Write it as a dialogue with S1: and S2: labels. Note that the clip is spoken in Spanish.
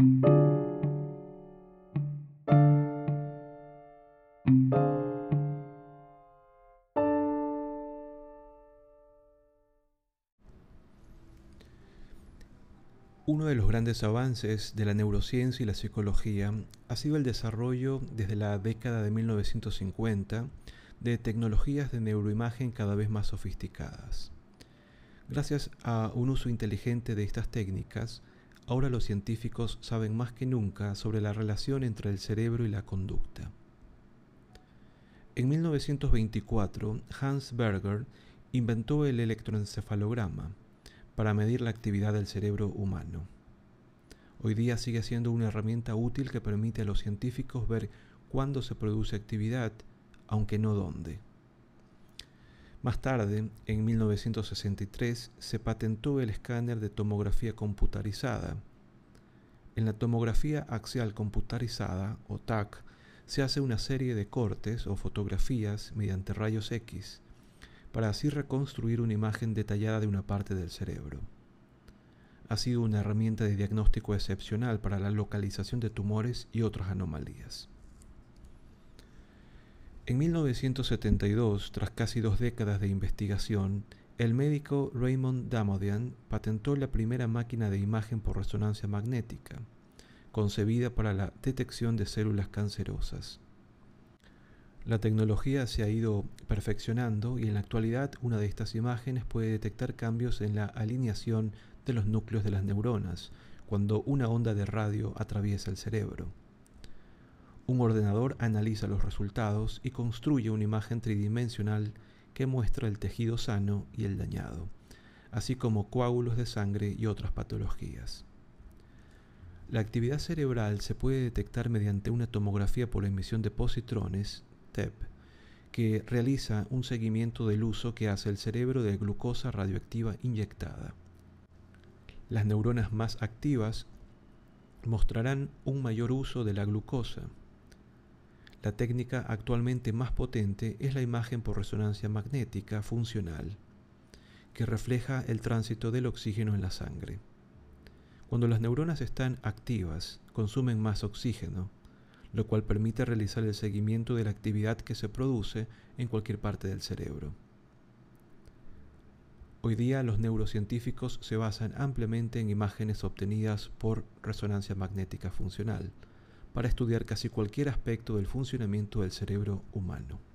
S1: Uno de los grandes avances de la neurociencia y la psicología ha sido el desarrollo desde la década de 1950 de tecnologías de neuroimagen cada vez más sofisticadas. Gracias a un uso inteligente de estas técnicas, ahora los científicos saben más que nunca sobre la relación entre el cerebro y la conducta. En 1924, Hans Berger inventó el electroencefalograma para medir la actividad del cerebro humano. Hoy día sigue siendo una herramienta útil que permite a los científicos ver cuándo se produce actividad, aunque no dónde. Más tarde, en 1963, se patentó el escáner de tomografía computarizada. En la tomografía axial computarizada, o TAC, se hace una serie de cortes o fotografías mediante rayos X, para así reconstruir una imagen detallada de una parte del cerebro. Ha sido una herramienta de diagnóstico excepcional para la localización de tumores y otras anomalías. En 1972, tras casi dos décadas de investigación, el médico Raymond Damodian patentó la primera máquina de imagen por resonancia magnética, concebida para la detección de células cancerosas. La tecnología se ha ido perfeccionando y en la actualidad una de estas imágenes puede detectar cambios en la alineación de los núcleos de las neuronas cuando una onda de radio atraviesa el cerebro. Un ordenador analiza los resultados y construye una imagen tridimensional que muestra el tejido sano y el dañado, así como coágulos de sangre y otras patologías. La actividad cerebral se puede detectar mediante una tomografía por emisión de positrones, TEP, que realiza un seguimiento del uso que hace el cerebro de glucosa radioactiva inyectada. Las neuronas más activas mostrarán un mayor uso de la glucosa, la técnica actualmente más potente es la imagen por resonancia magnética funcional, que refleja el tránsito del oxígeno en la sangre. Cuando las neuronas están activas, consumen más oxígeno, lo cual permite realizar el seguimiento de la actividad que se produce en cualquier parte del cerebro. Hoy día los neurocientíficos se basan ampliamente en imágenes obtenidas por resonancia magnética funcional, para estudiar casi cualquier aspecto del funcionamiento del cerebro humano.